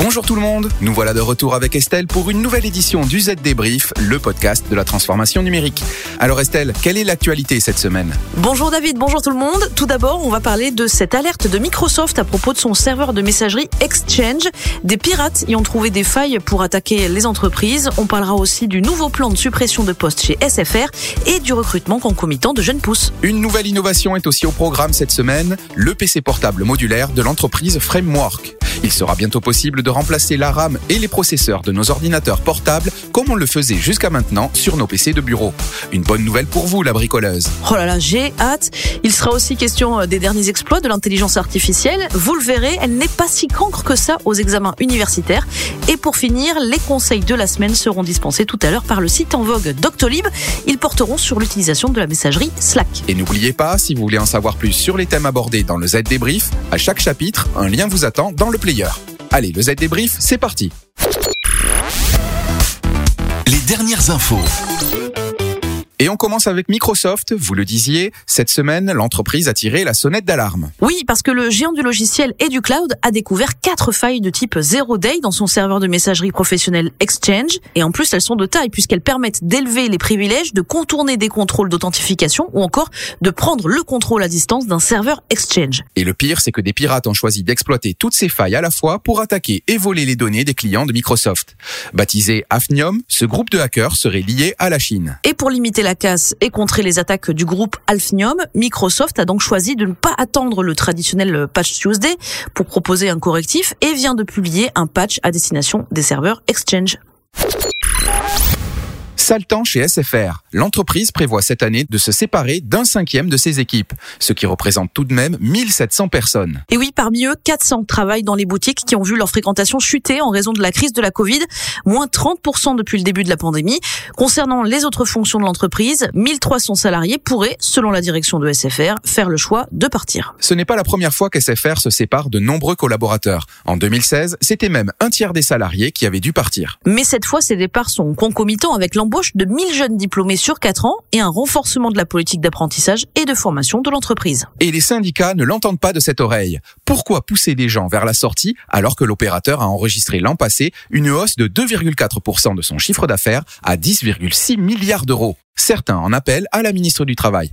Bonjour tout le monde, nous voilà de retour avec Estelle pour une nouvelle édition du Z Débrief, le podcast de la transformation numérique. Alors Estelle, quelle est l'actualité cette semaine? Bonjour David, bonjour tout le monde. Tout d'abord, on va parler de cette alerte de Microsoft à propos de son serveur de messagerie Exchange. Des pirates y ont trouvé des failles pour attaquer les entreprises. On parlera aussi du nouveau plan de suppression de postes chez SFR et du recrutement concomitant de jeunes pousses. Une nouvelle innovation est aussi au programme cette semaine, le PC portable modulaire de l'entreprise Framework. Il sera bientôt possible de remplacer la RAM et les processeurs de nos ordinateurs portables comme on le faisait jusqu'à maintenant sur nos PC de bureau. Une bonne nouvelle pour vous, la bricoleuse. Oh là là, j'ai hâte. Il sera aussi question euh, des derniers exploits de l'intelligence artificielle. Vous le verrez, elle n'est pas si cancre que ça aux examens universitaires. Et pour finir, les conseils de la semaine seront dispensés tout à l'heure par le site en vogue Doctolib. Ils porteront sur l'utilisation de la messagerie Slack. Et n'oubliez pas, si vous voulez en savoir plus sur les thèmes abordés dans le Z débrief, à chaque chapitre, un lien vous attend dans le player. Allez, le Z débrief, c'est parti. Les dernières infos. Et on commence avec Microsoft. Vous le disiez, cette semaine, l'entreprise a tiré la sonnette d'alarme. Oui, parce que le géant du logiciel et du cloud a découvert quatre failles de type Zero Day dans son serveur de messagerie professionnelle Exchange. Et en plus, elles sont de taille puisqu'elles permettent d'élever les privilèges, de contourner des contrôles d'authentification ou encore de prendre le contrôle à distance d'un serveur Exchange. Et le pire, c'est que des pirates ont choisi d'exploiter toutes ces failles à la fois pour attaquer et voler les données des clients de Microsoft. Baptisé Hafnium, ce groupe de hackers serait lié à la Chine. Et pour limiter la casse et contrer les attaques du groupe Alphnium, Microsoft a donc choisi de ne pas attendre le traditionnel patch Tuesday pour proposer un correctif et vient de publier un patch à destination des serveurs Exchange. Chez SFR. L'entreprise prévoit cette année de se séparer d'un cinquième de ses équipes, ce qui représente tout de même 1700 personnes. Et oui, parmi eux, 400 travaillent dans les boutiques qui ont vu leur fréquentation chuter en raison de la crise de la Covid, moins 30% depuis le début de la pandémie. Concernant les autres fonctions de l'entreprise, 1300 salariés pourraient, selon la direction de SFR, faire le choix de partir. Ce n'est pas la première fois qu'SFR se sépare de nombreux collaborateurs. En 2016, c'était même un tiers des salariés qui avaient dû partir. Mais cette fois, ces départs sont concomitants avec l'embauche de 1000 jeunes diplômés sur 4 ans et un renforcement de la politique d'apprentissage et de formation de l'entreprise. Et les syndicats ne l'entendent pas de cette oreille. Pourquoi pousser des gens vers la sortie alors que l'opérateur a enregistré l'an passé une hausse de 2,4% de son chiffre d'affaires à 10,6 milliards d'euros? Certains en appellent à la ministre du Travail.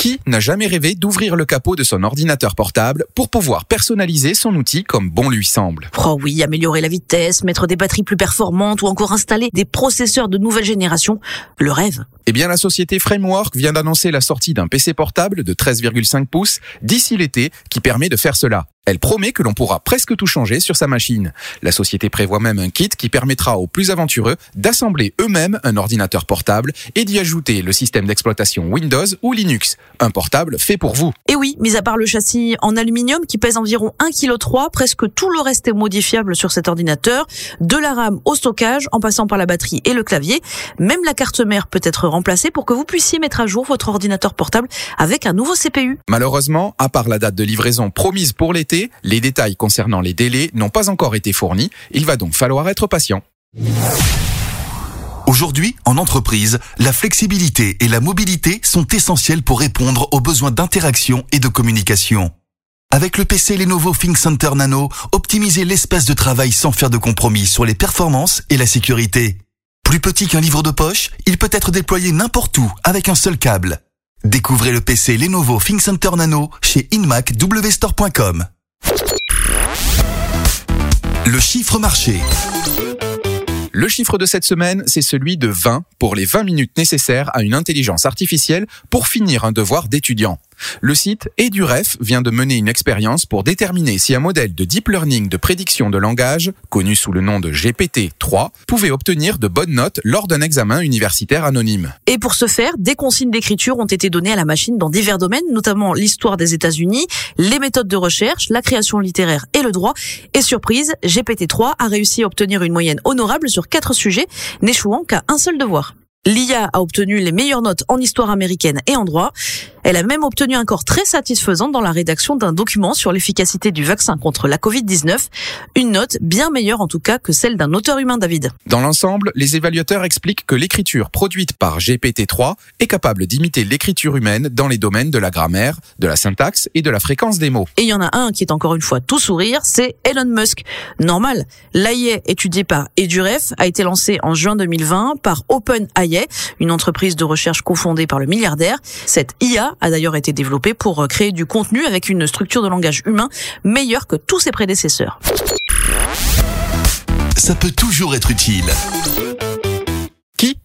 Qui n'a jamais rêvé d'ouvrir le capot de son ordinateur portable pour pouvoir personnaliser son outil comme bon lui semble? Oh oui, améliorer la vitesse, mettre des batteries plus performantes ou encore installer des processeurs de nouvelle génération, le rêve. Eh bien, la société Framework vient d'annoncer la sortie d'un PC portable de 13,5 pouces d'ici l'été qui permet de faire cela. Elle promet que l'on pourra presque tout changer sur sa machine. La société prévoit même un kit qui permettra aux plus aventureux d'assembler eux-mêmes un ordinateur portable et d'y ajouter le système d'exploitation Windows ou Linux. Un portable fait pour vous. Et oui, mis à part le châssis en aluminium qui pèse environ 1,3 kg, presque tout le reste est modifiable sur cet ordinateur, de la RAM au stockage en passant par la batterie et le clavier. Même la carte mère peut être remplacée pour que vous puissiez mettre à jour votre ordinateur portable avec un nouveau CPU. Malheureusement, à part la date de livraison promise pour l'été, les détails concernant les délais n'ont pas encore été fournis. Il va donc falloir être patient. Aujourd'hui, en entreprise, la flexibilité et la mobilité sont essentielles pour répondre aux besoins d'interaction et de communication. Avec le PC Lenovo ThinkCenter Nano, optimisez l'espace de travail sans faire de compromis sur les performances et la sécurité. Plus petit qu'un livre de poche, il peut être déployé n'importe où avec un seul câble. Découvrez le PC Lenovo ThinkCenter Nano chez inmacwstore.com. Le chiffre marché. Le chiffre de cette semaine, c'est celui de 20 pour les 20 minutes nécessaires à une intelligence artificielle pour finir un devoir d'étudiant. Le site EduRef vient de mener une expérience pour déterminer si un modèle de deep learning de prédiction de langage, connu sous le nom de GPT-3, pouvait obtenir de bonnes notes lors d'un examen universitaire anonyme. Et pour ce faire, des consignes d'écriture ont été données à la machine dans divers domaines, notamment l'histoire des États-Unis, les méthodes de recherche, la création littéraire et le droit. Et surprise, GPT-3 a réussi à obtenir une moyenne honorable sur quatre sujets, n'échouant qu'à un seul devoir. L'IA a obtenu les meilleures notes en histoire américaine et en droit. Elle a même obtenu un corps très satisfaisant dans la rédaction d'un document sur l'efficacité du vaccin contre la Covid-19. Une note bien meilleure en tout cas que celle d'un auteur humain, David. Dans l'ensemble, les évaluateurs expliquent que l'écriture produite par GPT-3 est capable d'imiter l'écriture humaine dans les domaines de la grammaire, de la syntaxe et de la fréquence des mots. Et il y en a un qui est encore une fois tout sourire, c'est Elon Musk. Normal, l'AI étudié par Eduref a été lancé en juin 2020 par OpenAI une entreprise de recherche cofondée par le milliardaire. Cette IA a d'ailleurs été développée pour euh, créer du contenu avec une structure de langage humain meilleure que tous ses prédécesseurs. Ça peut toujours être utile.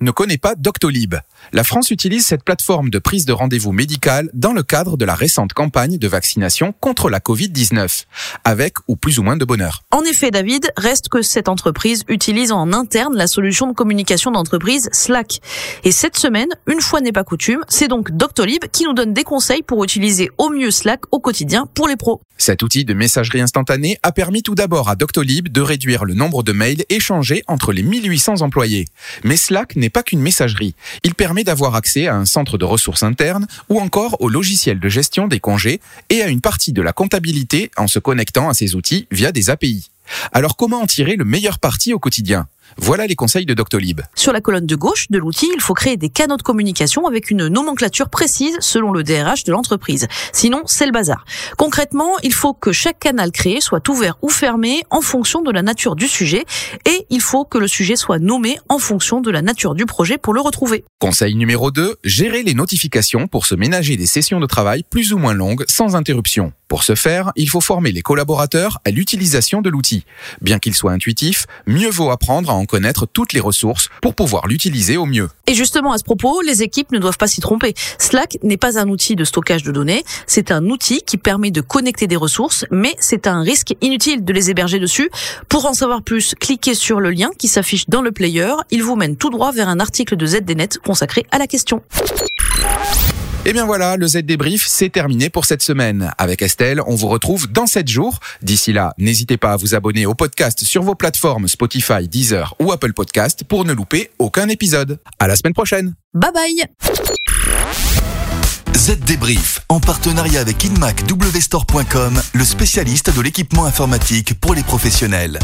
Ne connaît pas Doctolib La France utilise cette plateforme de prise de rendez-vous médical dans le cadre de la récente campagne de vaccination contre la Covid-19, avec ou plus ou moins de bonheur. En effet, David, reste que cette entreprise utilise en interne la solution de communication d'entreprise Slack. Et cette semaine, une fois n'est pas coutume, c'est donc Doctolib qui nous donne des conseils pour utiliser au mieux Slack au quotidien pour les pros. Cet outil de messagerie instantanée a permis tout d'abord à Doctolib de réduire le nombre de mails échangés entre les 1800 employés. Mais Slack n'est pas qu'une messagerie. Il permet d'avoir accès à un centre de ressources internes ou encore au logiciel de gestion des congés et à une partie de la comptabilité en se connectant à ces outils via des API. Alors comment en tirer le meilleur parti au quotidien? Voilà les conseils de Doctolib. Sur la colonne de gauche de l'outil, il faut créer des canaux de communication avec une nomenclature précise selon le DRH de l'entreprise. Sinon, c'est le bazar. Concrètement, il faut que chaque canal créé soit ouvert ou fermé en fonction de la nature du sujet et il faut que le sujet soit nommé en fonction de la nature du projet pour le retrouver. Conseil numéro 2, gérer les notifications pour se ménager des sessions de travail plus ou moins longues sans interruption. Pour ce faire, il faut former les collaborateurs à l'utilisation de l'outil. Bien qu'il soit intuitif, mieux vaut apprendre à en connaître toutes les ressources pour pouvoir l'utiliser au mieux. Et justement, à ce propos, les équipes ne doivent pas s'y tromper. Slack n'est pas un outil de stockage de données, c'est un outil qui permet de connecter des ressources, mais c'est un risque inutile de les héberger dessus. Pour en savoir plus, cliquez sur le lien qui s'affiche dans le player. Il vous mène tout droit vers un article de ZDNet consacré à la question. Et eh bien voilà, le Z débrief, c'est terminé pour cette semaine. Avec Estelle, on vous retrouve dans 7 jours. D'ici là, n'hésitez pas à vous abonner au podcast sur vos plateformes Spotify, Deezer ou Apple Podcast pour ne louper aucun épisode. À la semaine prochaine. Bye bye. Z débrief en partenariat avec InmacWstore.com, le spécialiste de l'équipement informatique pour les professionnels.